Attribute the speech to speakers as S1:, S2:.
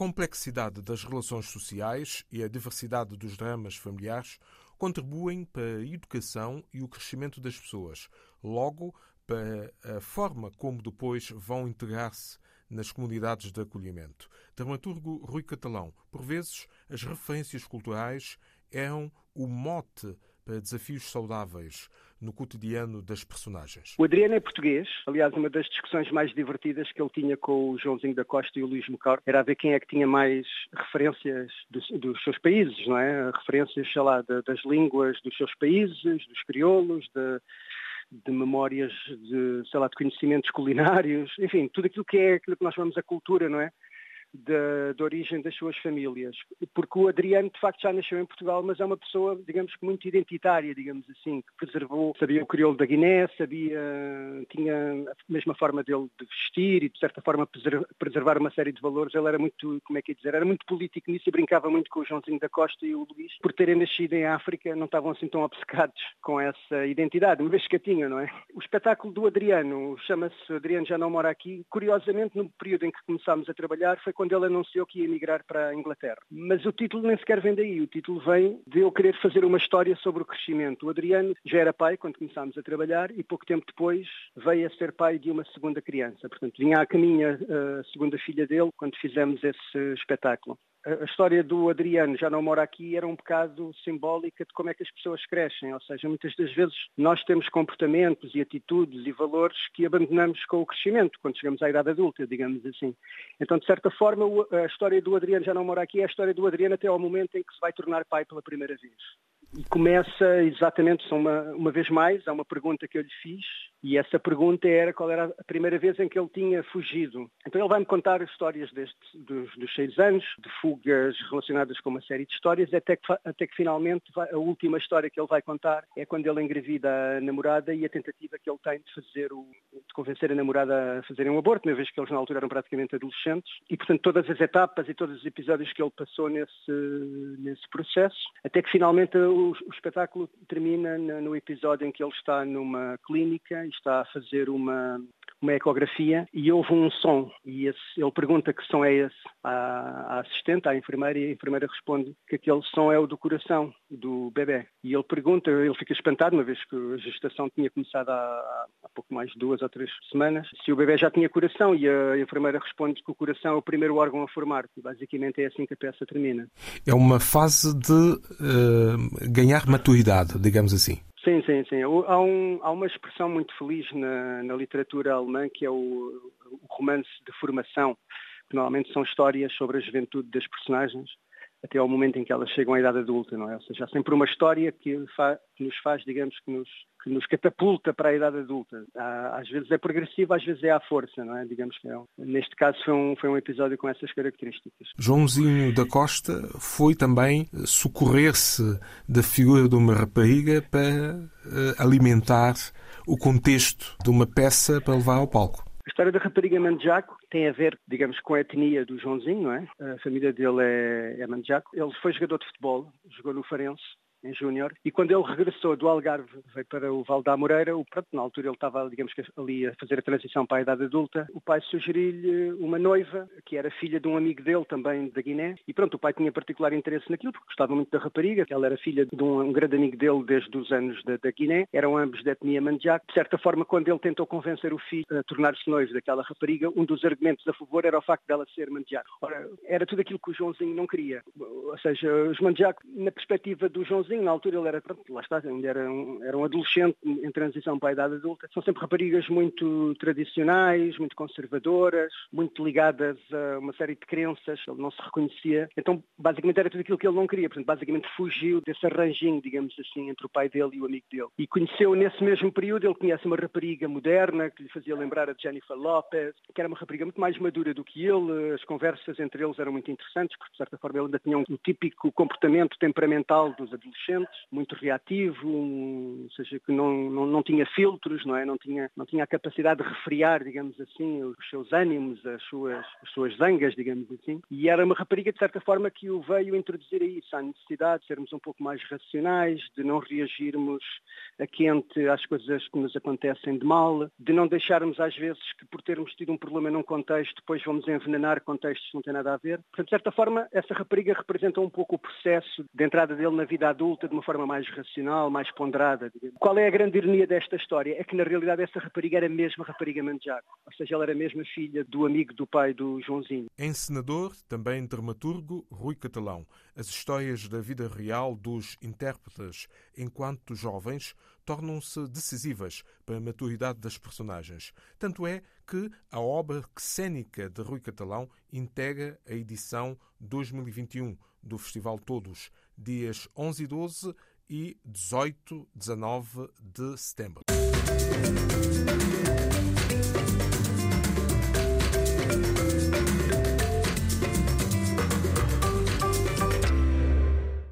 S1: complexidade das relações sociais e a diversidade dos dramas familiares contribuem para a educação e o crescimento das pessoas, logo para a forma como depois vão integrar-se nas comunidades de acolhimento. Dramaturgo Rui Catalão, por vezes as referências culturais eram o mote para desafios saudáveis no cotidiano das personagens.
S2: O Adriano é português. Aliás, uma das discussões mais divertidas que ele tinha com o Joãozinho da Costa e o Luís Mocor era a ver quem é que tinha mais referências dos, dos seus países, não é? Referências, sei lá, de, das línguas dos seus países, dos crioulos, de, de memórias de, sei lá, de conhecimentos culinários, enfim, tudo aquilo que é aquilo que nós chamamos a cultura, não é? Da, da, origem das suas famílias. Porque o Adriano, de facto, já nasceu em Portugal, mas é uma pessoa, digamos que muito identitária, digamos assim, que preservou, sabia o crioulo da Guiné, sabia, tinha a mesma forma dele de vestir e, de certa forma, preservar uma série de valores. Ele era muito, como é que é dizer, era muito político nisso e brincava muito com o Joãozinho da Costa e o Luís. Por terem nascido em África, não estavam assim tão obcecados com essa identidade, uma vez que a tinha, não é? O espetáculo do Adriano chama-se Adriano Já Não Mora Aqui. Curiosamente, no período em que começámos a trabalhar, foi quando ele anunciou que ia emigrar para a Inglaterra. Mas o título nem sequer vem daí. O título vem de eu querer fazer uma história sobre o crescimento. O Adriano já era pai quando começámos a trabalhar e pouco tempo depois veio a ser pai de uma segunda criança. Portanto, vinha a caminho a segunda filha dele quando fizemos esse espetáculo a história do Adriano já não mora aqui era um bocado simbólica de como é que as pessoas crescem, ou seja, muitas das vezes nós temos comportamentos e atitudes e valores que abandonamos com o crescimento, quando chegamos à idade adulta, digamos assim. Então, de certa forma, a história do Adriano já não mora aqui é a história do Adriano até ao momento em que se vai tornar pai pela primeira vez. E começa exatamente, uma, uma vez mais, há uma pergunta que eu lhe fiz, e essa pergunta era qual era a primeira vez em que ele tinha fugido. Então ele vai-me contar histórias deste, dos, dos seis anos, de fugas relacionadas com uma série de histórias, até que, até que finalmente a última história que ele vai contar é quando ele engravida a namorada e a tentativa que ele tem de fazer o, de convencer a namorada a fazerem um aborto, uma vez que eles na altura eram praticamente adolescentes, e portanto todas as etapas e todos os episódios que ele passou nesse, nesse processo, até que finalmente o, o espetáculo termina no episódio em que ele está numa clínica está a fazer uma, uma ecografia e houve um som e esse, ele pergunta que som é esse à, à, assistente, à enfermeira, e a enfermeira responde que aquele som é o do coração do bebê. E ele pergunta, ele fica espantado, uma vez que a gestação tinha começado há, há pouco mais de duas ou três semanas, se o bebê já tinha coração e a enfermeira responde que o coração é o primeiro órgão a formar. E basicamente é assim que a peça termina.
S1: É uma fase de uh, ganhar maturidade, digamos assim.
S2: Sim, sim, sim. Há, um, há uma expressão muito feliz na, na literatura alemã que é o, o, romance de formação, que normalmente são histórias sobre a juventude das personagens até ao momento em que elas chegam à idade adulta, não é? Ou seja, há sempre uma história que, que nos faz, digamos, que nos, que nos catapulta para a idade adulta. Há, às vezes é progressivo, às vezes é à força, não é? Digamos que é. Neste caso foi um, foi um episódio com essas características.
S1: Joãozinho da Costa foi também socorrer-se da figura de uma rapariga para uh, alimentar o contexto de uma peça para levar ao palco.
S2: A história da rapariga Manjaco tem a ver, digamos, com a etnia do Joãozinho, não é? A família dele é, é Manjaco. Ele foi jogador de futebol, jogou no Farense, em Júnior, e quando ele regressou do Algarve, veio para o Val da Moreira, o, pronto, na altura ele estava, digamos que ali a fazer a transição para a idade adulta, o pai sugeriu-lhe uma noiva, que era filha de um amigo dele, também da Guiné, e pronto, o pai tinha particular interesse naquilo, porque gostava muito da rapariga, ela era filha de um, um grande amigo dele desde os anos da, da Guiné, eram ambos de etnia mandjak. De certa forma, quando ele tentou convencer o filho a tornar-se noivo daquela rapariga, um dos argumentos a favor era o facto dela ser mandjak. Ora, era tudo aquilo que o Joãozinho não queria. Ou seja, os mandjak, na perspectiva do Joãozinho, na altura ele era, pronto, lá está, ainda era um, era um adolescente em transição para a idade adulta. São sempre raparigas muito tradicionais, muito conservadoras, muito ligadas a uma série de crenças, ele não se reconhecia. Então, basicamente era tudo aquilo que ele não queria. Portanto, basicamente fugiu desse arranjinho, digamos assim, entre o pai dele e o amigo dele. E conheceu nesse mesmo período, ele conhece uma rapariga moderna que lhe fazia lembrar a Jennifer Lopez, que era uma rapariga muito mais madura do que ele. As conversas entre eles eram muito interessantes, porque de certa forma ele ainda tinha um, um típico comportamento temperamental dos adolescentes adolescentes, muito reativo, ou seja, que não, não, não tinha filtros, não é? Não tinha, não tinha a capacidade de refriar, digamos assim, os seus ânimos, as suas, as suas zangas, digamos assim. E era uma rapariga, de certa forma, que o veio introduzir a isso, à necessidade de sermos um pouco mais racionais, de não reagirmos a quente às coisas que nos acontecem de mal, de não deixarmos às vezes que por termos tido um problema num contexto, depois vamos envenenar contextos que não têm nada a ver. Portanto, de certa forma, essa rapariga representa um pouco o processo de entrada dele na vida adulta de uma forma mais racional, mais ponderada. Digamos. Qual é a grande ironia desta história? É que, na realidade, essa rapariga era mesmo a rapariga Manjaco. Ou seja, ela era mesmo a filha do amigo do pai do Joãozinho.
S1: Encenador, também dramaturgo, Rui Catalão. As histórias da vida real dos intérpretes enquanto jovens tornam-se decisivas para a maturidade das personagens. Tanto é que a obra cênica de Rui Catalão integra a edição 2021 do Festival Todos, dias 11 e 12 e 18, 19 de setembro.